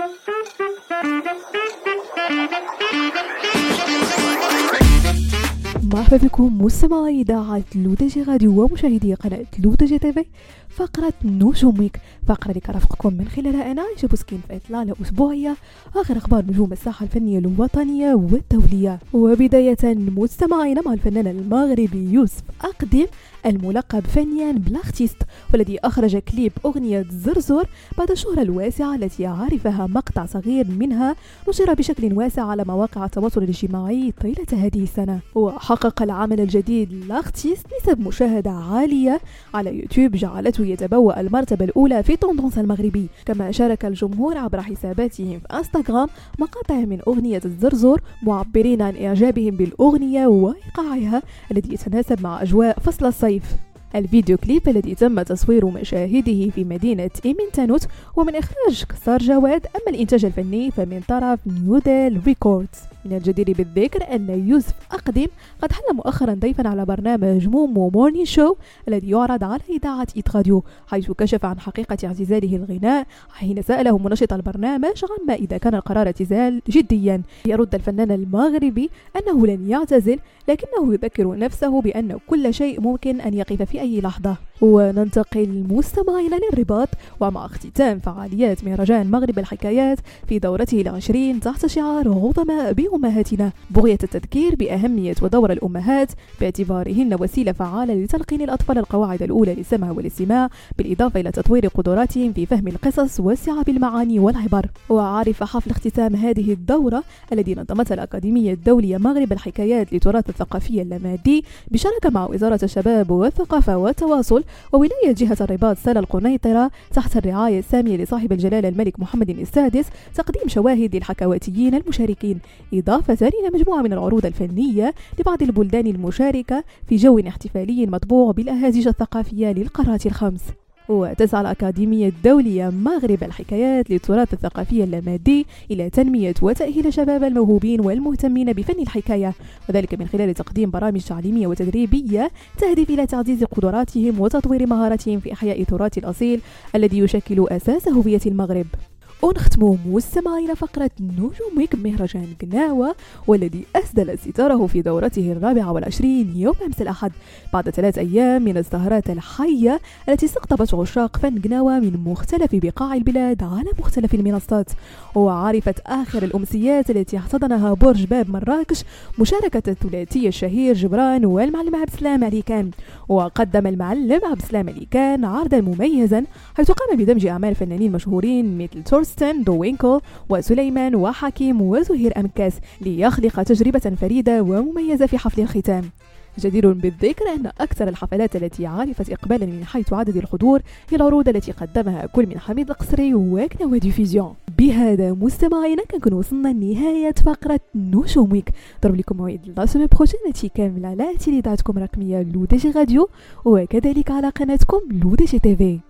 Thank you. مرحبا بكم مستمعي إذاعة L'ODJ Radio ومشاهدي قناة L'ODJ TV فقرة نجوم week فقرة اللي كنرافقكم من خلالها أنا عايشة بوسكين في إطلالة أسبوعية. آخر أخبار نجوم الساحة الفنية الوطنية والدولية. وبداية مستمعين مع الفنان المغربي يوسف أقدم الملقب فنيا ب L'Artiste والذي أخرج كليب أغنية زرزور بعد الشهرة الواسعة التي عرفها مقطع صغير منها نشر بشكل واسع على مواقع التواصل الاجتماعي طيلة هذه السنة. العمل الجديد L'Artiste نسب مشاهدة عالية على يوتيوب جعلته يتبوأ المرتبة الأولى في tendances المغربي. كما شارك الجمهور عبر حساباتهم في إنستغرام مقاطع من أغنية الزرزور معبرين عن إعجابهم بالأغنية وإيقاعها الذي يتناسب مع أجواء فصل الصيف. الفيديو كليب الذي تم تصوير مشاهده في مدينة إيمنتانوت ومن إخراج كسار جواد أما الإنتاج الفني فمن طرف New Deal Records. من الجدير بالذكر أن يوسف أقدم قد حل مؤخرا ضيفا على برنامج Momo Morning Show الذي يعرض على إذاعة Hit Radio حيث كشف عن حقيقة اعتزاله الغناء حين سأله منشط البرنامج عما إذا كان القرار اعتزال جديا. يرد الفنان المغربي أنه لن يعتزل لكنه يذكر نفسه بأن كل شيء ممكن أن يقف في أي لحظة. وننتقل مستمعين للرباط ومع اختتام فعاليات مهرجان مغرب الحكايات في دورته العشرين تحت شعار عظماء بأمهاتنا. بغية التذكير بأهمية ودور الأمهات باعتبارهن وسيلة فعالة لتلقين الأطفال القواعد الأولى للسمع والاستماع بالإضافة إلى تطوير قدراتهم في فهم القصص واستيعاب المعاني والعبر. وعرف حفل اختتام هذه الدورة الذي نظمتها الأكاديمية الدولية مغرب الحكايات لتراث الثقافي اللامادي بشراكة مع وزارة الشباب والثقافة والتواصل وولاية جهة الرباط سال القنيطرة تحت الرعاية السامية لصاحب الجلالة الملك محمد السادس تقديم شواهد للحكواتيين المشاركين إضافة إلى مجموعة من العروض الفنية لبعض البلدان المشاركة في جو احتفالي مطبوع بالأهازيج الثقافية للقارات الخمس. وتسعى الأكاديمية الدولية مغرب الحكايات للتراث الثقافي اللامادي إلى تنمية وتأهيل شباب الموهوبين والمهتمين بفن الحكاية وذلك من خلال تقديم برامج تعليمية وتدريبية تهدف إلى تعزيز قدراتهم وتطوير مهاراتهم في إحياء تراث الأصيل الذي يشكل أساس هوية المغرب. ونختموا مستمعين فقرة نجوم ويك مهرجان قناوة والذي أسدل ستاره في دورته الرابعة والعشرين يوم أمس الأحد. بعد ثلاث أيام من السهرات الحية التي استقطبت عشاق فن قناوة من مختلف بقاع البلاد على مختلف المنصات. وعرفت آخر الأمسيات التي احتضنها برج باب مراكش مشاركة الثلاثي الشهير جبران والمعلم عبد السلام عليكان وقدم المعلم عبد السلام عليكان عرضا مميزا حيث قام بدمج أعمال فنانين مشهورين مثل تورس كورستن دوينكل وسليمان وحكيم وزهير أمكاس ليخلق تجربة فريدة ومميزة في حفل الختام. جدير بالذكر أن أكثر الحفلات التي عرفت إقبالا من حيث عدد الحضور هي العروض التي قدمها كل من حميد القصري وكنوا ديفيزيون. بهذا مستمعينا كنكون وصلنا لنهاية فقرة نجوم ويك ضرب لكم موعد لا سومي التي كاملة على تيليداتكم الرقمية لو دي جي راديو وكذلك على قناتكم لو دي جي تيفي.